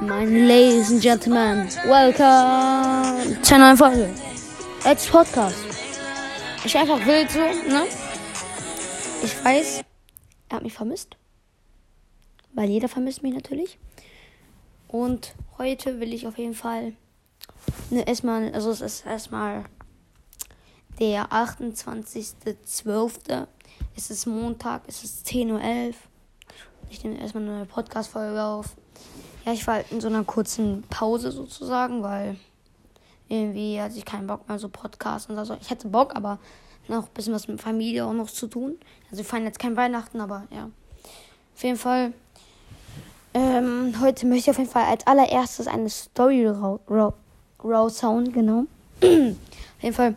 Meine Ladies and Gentlemen, welcome zu einer neuen Folge. Als Podcast. Ich einfach wild so, ne? Ich weiß, er hat mich vermisst. Weil jeder vermisst mich natürlich. Und heute will ich auf jeden Fall ne, erstmal, also es ist erstmal der 28.12. Es ist Montag, es ist 10.11 Uhr. Ich nehme erstmal eine Podcast-Folge auf. Ja, ich war halt in so einer kurzen Pause sozusagen, weil irgendwie hatte ich keinen Bock mehr so Podcasts und so. Ich hätte Bock, aber noch ein bisschen was mit Familie auch noch zu tun. Also wir feiern jetzt kein Weihnachten, aber ja. Auf jeden Fall. Ähm, heute möchte ich auf jeden Fall als allererstes eine Story raushauen, genau. auf jeden Fall.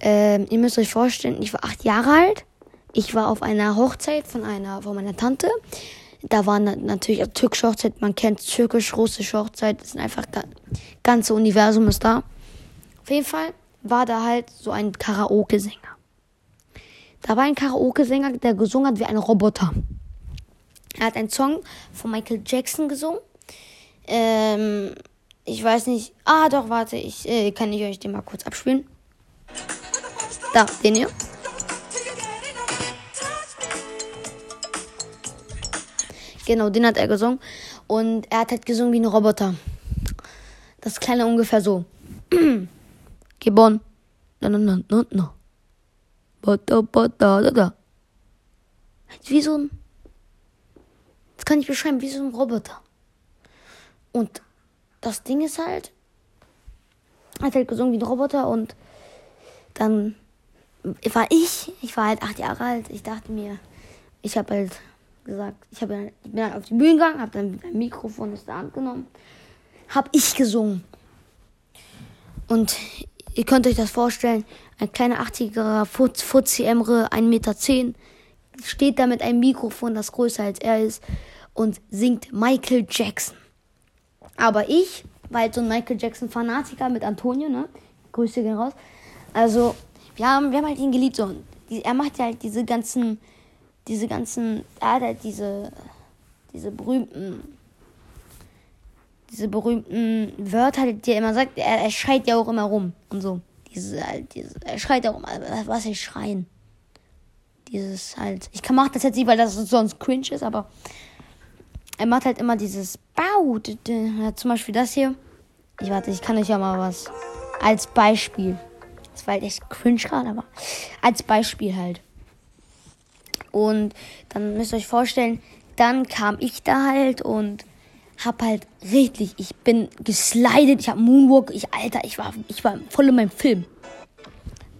Ähm, ihr müsst euch vorstellen, ich war acht Jahre alt. Ich war auf einer Hochzeit von einer von meiner Tante. Da war natürlich eine türkische Hochzeit. Man kennt türkisch-russische Hochzeit. Das ist einfach ganze Universum ist da. Auf jeden Fall war da halt so ein Karaoke-Sänger. Da war ein Karaoke-Sänger, der gesungen hat wie ein Roboter. Er hat einen Song von Michael Jackson gesungen. Ähm, ich weiß nicht. Ah, doch, warte, ich äh, kann ich euch den mal kurz abspielen. Da, den hier. Genau, den hat er gesungen. Und er hat halt gesungen wie ein Roboter. Das kleine ungefähr so. Geboren. Na, na, na, na, na. Bada, bada, da, da. Wie so ein. Das kann ich beschreiben, wie so ein Roboter. Und das Ding ist halt. Er hat halt gesungen wie ein Roboter und dann war ich, ich war halt acht Jahre alt. Ich dachte mir, ich habe halt gesagt, ich, hab, ich bin halt auf die Bühne gegangen, habe dann ein Mikrofon aus der Hand genommen, habe ich gesungen. Und ihr könnt euch das vorstellen, ein kleiner 80er Fuzzi Emre, 1,10 Meter, steht da mit einem Mikrofon, das größer als er ist, und singt Michael Jackson. Aber ich war halt so ein Michael Jackson-Fanatiker mit Antonio, ne? Grüße gehen raus. Also, wir haben, wir haben halt ihn geliebt. So. Er macht ja halt diese ganzen, diese ganzen, halt diese, diese berühmten, diese berühmten Wörter, die er immer sagt. Er, er schreit ja auch immer rum und so. Diese, halt, diese, er schreit ja immer, was er schreien. Dieses halt, ich kann machen das jetzt nicht, weil das sonst cringe ist, aber er macht halt immer dieses Bau. Zum Beispiel das hier. Ich warte, ich kann euch ja mal was als Beispiel. Das war halt echt cringe gerade, aber als Beispiel halt. Und dann müsst ihr euch vorstellen, dann kam ich da halt und hab halt richtig, ich bin geslidet, ich hab Moonwalk, ich, Alter, ich war, ich war voll in meinem Film.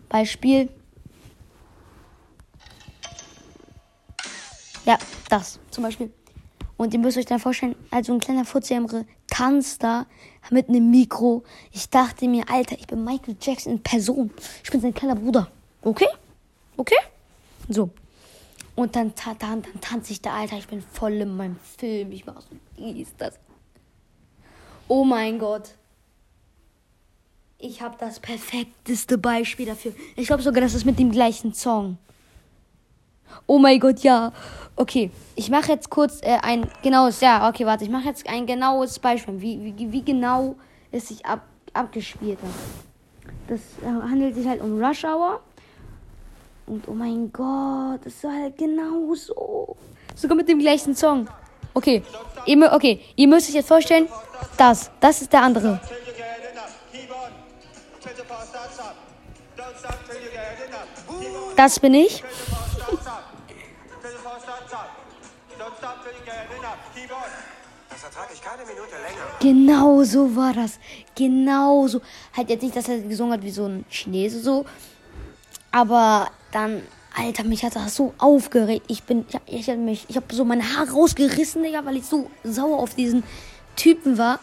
Beispiel. Ja, das zum Beispiel. Und ihr müsst euch dann vorstellen, also ein kleiner Futzjämre tanzt da mit einem Mikro. Ich dachte mir, Alter, ich bin Michael Jackson in Person. Ich bin sein kleiner Bruder. Okay? Okay? So. Und dann, dann, dann tanze ich da, Alter, ich bin voll in meinem Film. Ich mach so, wie ist das? Oh mein Gott. Ich habe das perfekteste Beispiel dafür. Ich glaube sogar, das ist mit dem gleichen Song. Oh mein Gott, ja. Okay, ich mache jetzt kurz äh, ein genaues, ja, okay, warte, ich mache jetzt ein genaues Beispiel, wie, wie, wie genau es sich ab, abgespielt hat. Das äh, handelt sich halt um Rush Hour. Und oh mein Gott, das war halt genau so. Sogar mit dem gleichen Song. Okay, ihr, okay, ihr müsst euch jetzt vorstellen, das, das ist der andere. Das bin ich. Genau so war das. Genau so. Halt jetzt nicht, dass er gesungen hat wie so ein Chinese so. Aber dann, Alter, mich hat das so aufgeregt. Ich bin, ich, ich, mich, ich habe so meine Haare rausgerissen, Digga, weil ich so sauer auf diesen Typen war.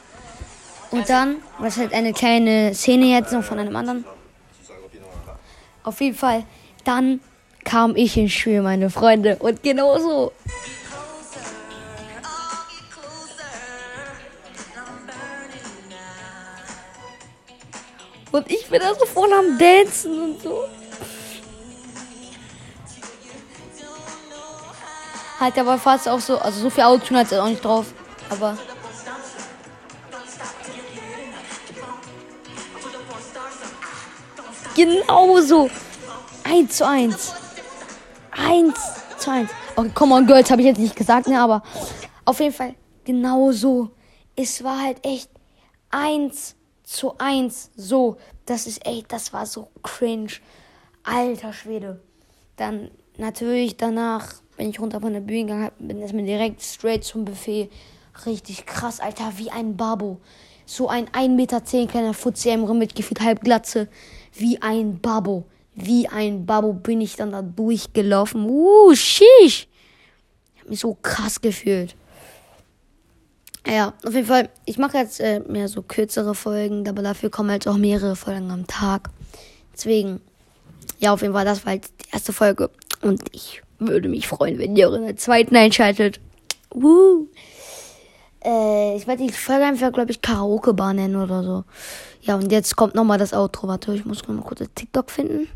Und dann, was halt eine kleine Szene jetzt noch von einem anderen. Auf jeden Fall, dann kam ich ins Spiel, meine Freunde. Und genau so. Und ich bin da so voll am Dancen und so. Hat aber fast auch so, also so viel Autotune hat es auch nicht drauf. Aber. Genauso. 1 zu 1. 1 zu 1. Okay, come on, Girls, habe ich jetzt nicht gesagt, ne, aber auf jeden Fall genauso. Es war halt echt 1 zu 1. So, das ist echt, das war so cringe. Alter Schwede. Dann natürlich danach, wenn ich runter von der Bühne gegangen bin mir direkt straight zum Buffet. Richtig krass, Alter, wie ein Babo. So ein 1,10 Meter kleiner Fuzzi mit gefühlt halb Glatze. Wie ein Babo. Wie ein Babo bin ich dann da durchgelaufen. Uh, sheesh. Ich hab mich so krass gefühlt. Ja, auf jeden Fall, ich mache jetzt äh, mehr so kürzere Folgen, aber dafür kommen halt auch mehrere Folgen am Tag. Deswegen, ja, auf jeden Fall, das war halt die erste Folge. Und ich würde mich freuen, wenn ihr auch in der zweiten einschaltet. Woo. Äh, ich werde die Folge einfach, glaube ich, Karaoke-Bar nennen oder so. Ja, und jetzt kommt nochmal das Outro. Warte, ich muss nochmal kurz das TikTok finden.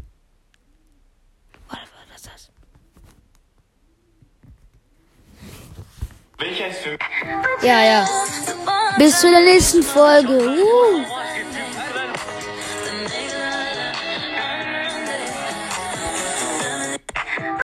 Warte, was ist das? Welcher ist für Ja, ja. Bis zu der nächsten Folge. Uh.